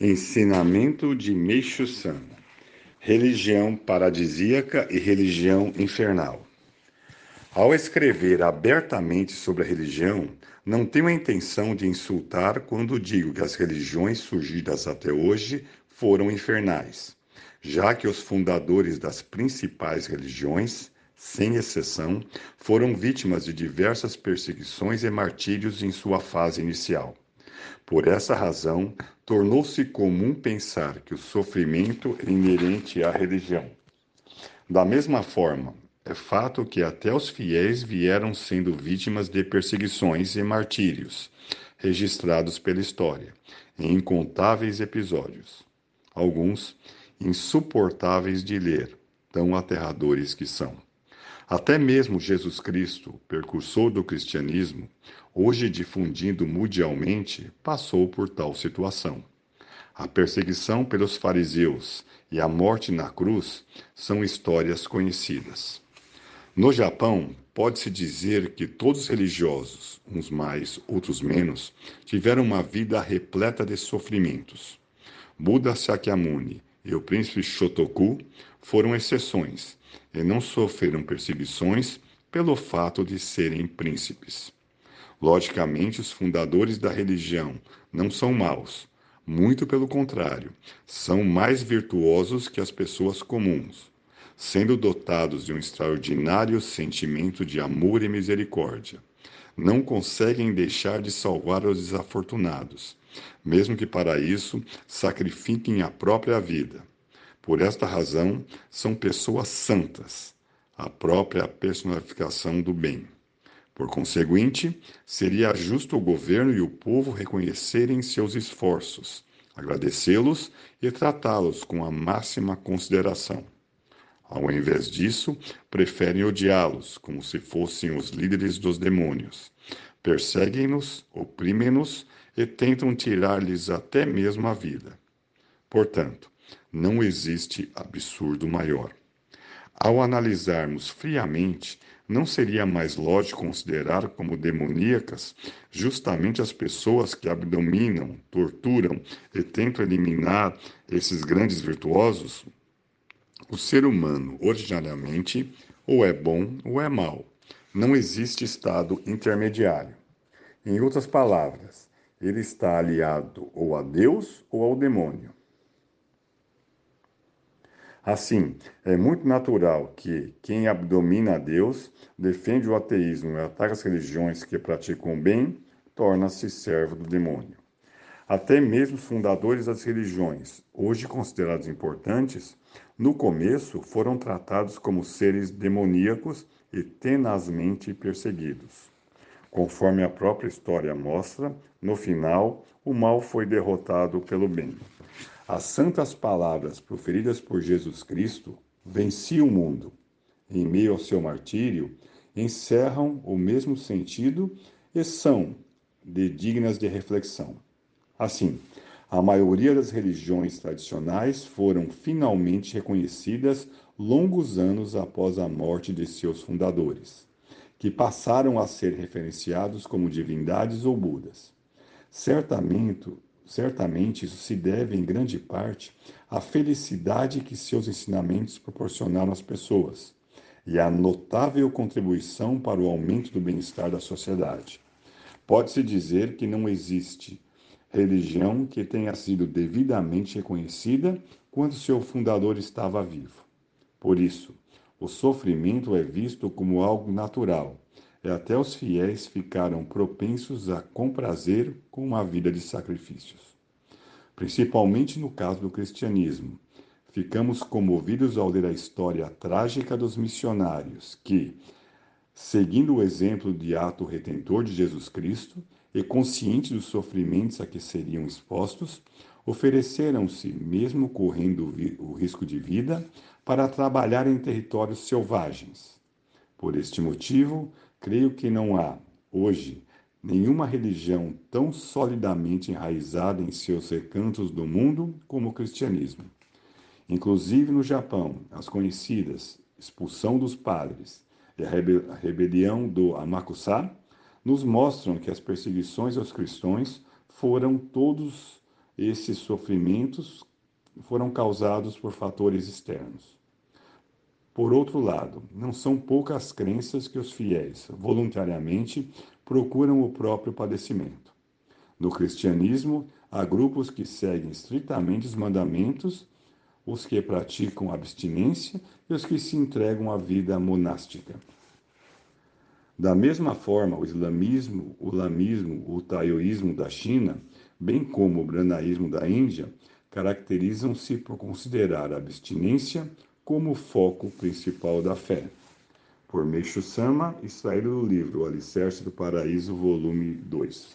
Ensinamento de Meixo Sama: Religião paradisíaca e religião infernal. Ao escrever abertamente sobre a religião, não tenho a intenção de insultar quando digo que as religiões surgidas até hoje foram infernais, já que os fundadores das principais religiões, sem exceção, foram vítimas de diversas perseguições e martírios em sua fase inicial. Por essa razão, tornou-se comum pensar que o sofrimento é inerente à religião. Da mesma forma, é fato que até os fiéis vieram sendo vítimas de perseguições e martírios, registrados pela história, em incontáveis episódios. Alguns insuportáveis de ler, tão aterradores que são. Até mesmo Jesus Cristo, precursor do cristianismo, hoje difundido mundialmente, passou por tal situação. A perseguição pelos fariseus e a morte na cruz são histórias conhecidas. No Japão, pode-se dizer que todos os religiosos, uns mais, outros menos, tiveram uma vida repleta de sofrimentos. Buda Sakyamuni e o príncipe Shotoku foram exceções e não sofreram perseguições pelo fato de serem príncipes. Logicamente, os fundadores da religião não são maus, muito pelo contrário, são mais virtuosos que as pessoas comuns, sendo dotados de um extraordinário sentimento de amor e misericórdia. Não conseguem deixar de salvar os desafortunados, mesmo que para isso sacrifiquem a própria vida. Por esta razão, são pessoas santas, a própria personificação do bem. Por conseguinte, seria justo o governo e o povo reconhecerem seus esforços, agradecê-los e tratá-los com a máxima consideração. Ao invés disso, preferem odiá-los como se fossem os líderes dos demônios. Perseguem-nos, oprimem-nos e tentam tirar-lhes até mesmo a vida. Portanto, não existe absurdo maior. Ao analisarmos friamente, não seria mais lógico considerar como demoníacas justamente as pessoas que abdominam, torturam e tentam eliminar esses grandes virtuosos? O ser humano, originariamente, ou é bom ou é mau. Não existe estado intermediário. Em outras palavras, ele está aliado ou a Deus ou ao demônio. Assim, é muito natural que quem abdomina a Deus, defende o ateísmo e ataca as religiões que praticam o bem, torna-se servo do demônio. Até mesmo os fundadores das religiões, hoje considerados importantes, no começo foram tratados como seres demoníacos e tenazmente perseguidos. Conforme a própria história mostra, no final, o mal foi derrotado pelo bem. As santas palavras proferidas por Jesus Cristo venciam o mundo. Em meio ao seu martírio, encerram o mesmo sentido e são de dignas de reflexão. Assim, a maioria das religiões tradicionais foram finalmente reconhecidas longos anos após a morte de seus fundadores, que passaram a ser referenciados como divindades ou budas. Certamente, Certamente isso se deve, em grande parte, à felicidade que seus ensinamentos proporcionaram às pessoas e à notável contribuição para o aumento do bem-estar da sociedade. Pode-se dizer que não existe religião que tenha sido devidamente reconhecida quando seu fundador estava vivo. Por isso, o sofrimento é visto como algo natural e até os fiéis ficaram propensos a comprazer com uma vida de sacrifícios. Principalmente no caso do cristianismo, ficamos comovidos ao ler a história trágica dos missionários que, seguindo o exemplo de ato retentor de Jesus Cristo e conscientes dos sofrimentos a que seriam expostos, ofereceram-se, mesmo correndo o risco de vida, para trabalhar em territórios selvagens. Por este motivo, Creio que não há, hoje, nenhuma religião tão solidamente enraizada em seus recantos do mundo como o cristianismo. Inclusive no Japão, as conhecidas expulsão dos padres e a rebelião do Amakusa nos mostram que as perseguições aos cristãos foram todos esses sofrimentos foram causados por fatores externos. Por outro lado, não são poucas crenças que os fiéis, voluntariamente, procuram o próprio padecimento. No cristianismo, há grupos que seguem estritamente os mandamentos, os que praticam abstinência e os que se entregam à vida monástica. Da mesma forma, o islamismo, o lamismo, o taoísmo da China, bem como o brahmaísmo da Índia, caracterizam-se por considerar a abstinência como foco principal da fé. Por Meixo Sama, extraído do livro O Alicerce do Paraíso, volume 2.